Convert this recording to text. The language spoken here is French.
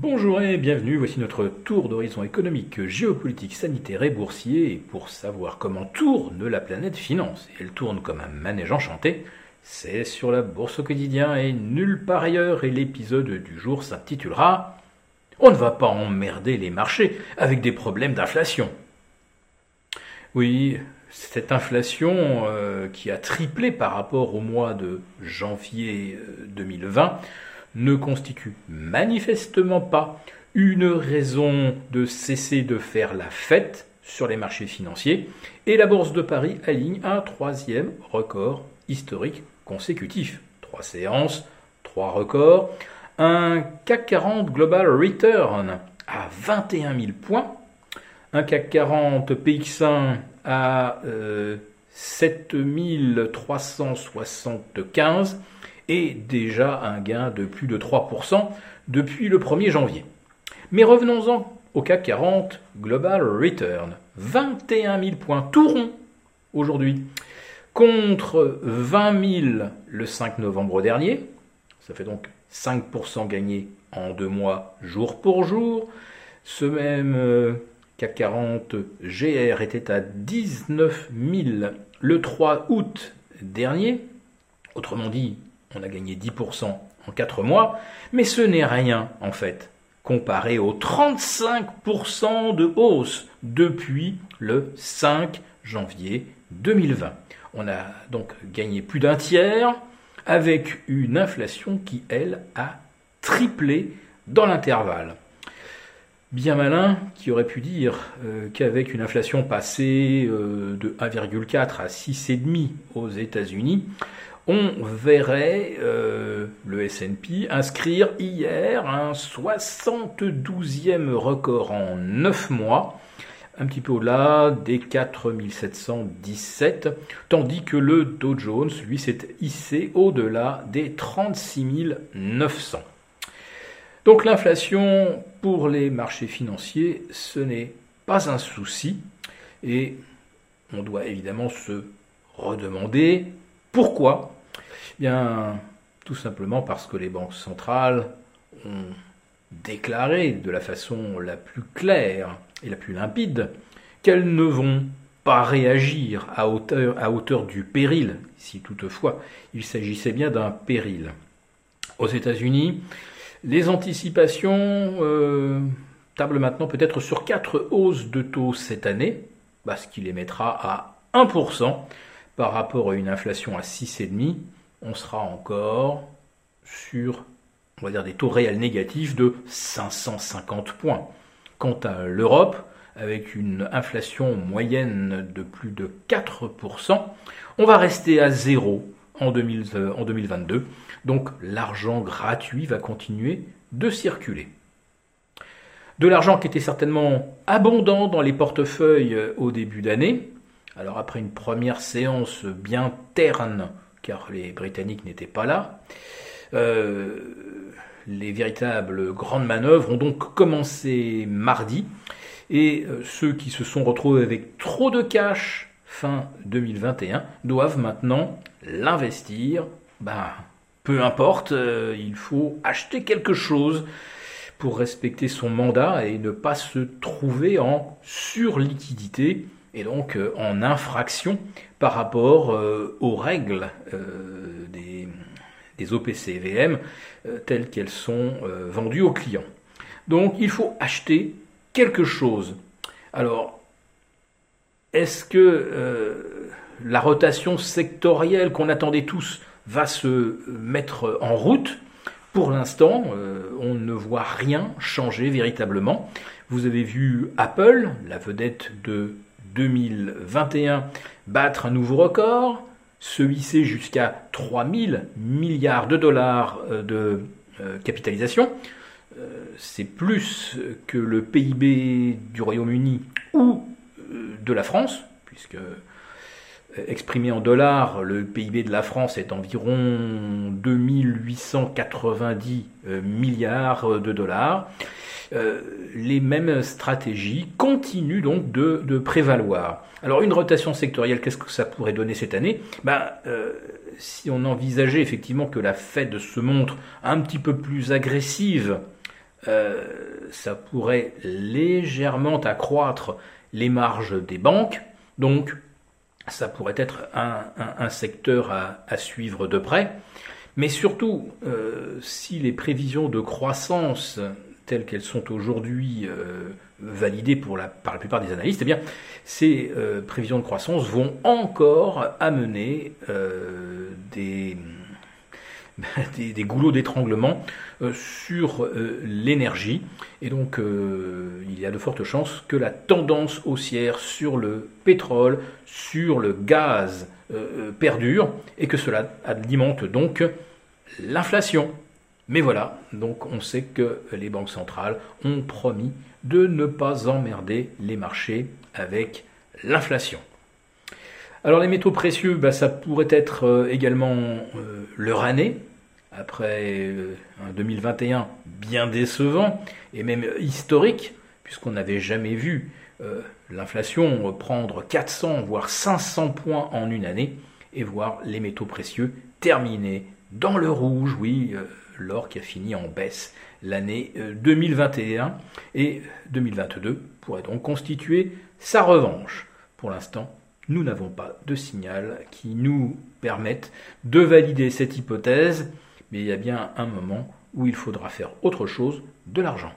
Bonjour et bienvenue, voici notre tour d'horizon économique, géopolitique, sanitaire et boursier. Pour savoir comment tourne la planète finance, et elle tourne comme un manège enchanté, c'est sur la bourse au quotidien et nulle part ailleurs. Et l'épisode du jour s'intitulera On ne va pas emmerder les marchés avec des problèmes d'inflation. Oui, cette inflation euh, qui a triplé par rapport au mois de janvier 2020 euh, ne constitue manifestement pas une raison de cesser de faire la fête sur les marchés financiers et la Bourse de Paris aligne un troisième record historique consécutif. Trois séances, trois records, un CAC 40 Global Return à 21 000 points, un CAC 40 PX1 à euh, 7375 et déjà un gain de plus de 3% depuis le 1er janvier. Mais revenons-en au CAC 40 Global Return. 21 000 points tout rond aujourd'hui contre 20 000 le 5 novembre dernier. Ça fait donc 5% gagné en deux mois jour pour jour. Ce même euh, CAC 40 GR était à 19 000 le 3 août dernier. Autrement dit, on a gagné 10% en 4 mois, mais ce n'est rien en fait, comparé aux 35% de hausse depuis le 5 janvier 2020. On a donc gagné plus d'un tiers avec une inflation qui, elle, a triplé dans l'intervalle. Bien malin qui aurait pu dire euh, qu'avec une inflation passée euh, de 1,4 à 6,5 aux États-Unis, on verrait euh, le S&P inscrire hier un 72e record en 9 mois, un petit peu au-delà des 4717, tandis que le Dow Jones, lui, s'est hissé au-delà des 36 900. Donc l'inflation pour les marchés financiers, ce n'est pas un souci, et on doit évidemment se redemander pourquoi Bien, tout simplement parce que les banques centrales ont déclaré de la façon la plus claire et la plus limpide qu'elles ne vont pas réagir à hauteur, à hauteur du péril, si toutefois il s'agissait bien d'un péril. Aux États-Unis, les anticipations euh, tablent maintenant peut-être sur quatre hausses de taux cette année, ce qui les mettra à 1% par rapport à une inflation à 6,5% on sera encore sur, des taux réels négatifs de 550 points. Quant à l'Europe, avec une inflation moyenne de plus de 4%, on va rester à zéro en, 2022. Euh, Donc l'argent gratuit va continuer de circuler. De l'argent qui était certainement abondant dans les portefeuilles euh, au début d'année. Alors après une première séance bien terne car les Britanniques n'étaient pas là. Euh, les véritables grandes manœuvres ont donc commencé mardi, et euh, ceux qui se sont retrouvés avec trop de cash fin 2021 doivent maintenant l'investir. Ben, peu importe, euh, il faut acheter quelque chose pour respecter son mandat et ne pas se trouver en surliquidité et donc euh, en infraction par rapport euh, aux règles euh, des, des OPCVM telles qu'elles sont vendues aux clients. Donc il faut acheter quelque chose. Alors, est-ce que la rotation sectorielle qu'on attendait tous va se mettre en route? Pour l'instant, on ne voit rien changer véritablement. Vous avez vu Apple, la vedette de 2021 battre un nouveau record, se hisser jusqu'à 3000 milliards de dollars euh, de euh, capitalisation. Euh, c'est plus que le PIB du Royaume-Uni ou de la France, puisque exprimé en dollars, le PIB de la France est environ 2890 milliards de dollars. Euh, les mêmes stratégies continuent donc de, prévaloir. Alors une rotation sectorielle, qu'est-ce que ça pourrait donner cette année? Ben, euh, Si on envisageait effectivement que la Fed se montre un petit peu plus agressive ça pourrait légèrement accroître les marges des banques. Donc, ça pourrait être un, secteur à, suivre de près. Mais surtout, euh, si les prévisions de croissance telles qu'elles sont aujourd'hui euh, validées par la plupart des analystes, eh bien, ces euh, prévisions de croissance vont encore amener des, des, goulots d'étranglement sur l'énergie. Et donc, il y a de fortes chances que la tendance haussière sur le pétrole, sur le gaz perdure et que cela alimente donc l'inflation. Mais voilà, donc on sait que les banques centrales ont promis de ne pas emmerder les marchés avec l'inflation. Alors les métaux précieux, bah, ça pourrait être également leur année, après euh, un 2021 bien décevant et même historique, puisqu'on n'avait jamais vu euh, l'inflation prendre 400 voire 500 points en une année et voir les métaux précieux terminer dans le rouge, oui, euh, l'or qui a fini en baisse l'année 2021 et 2022 pourrait donc constituer sa revanche. Pour l'instant, nous n'avons pas de signal qui nous permette de valider cette hypothèse mais il y a bien un moment où il faudra faire autre chose de l'argent.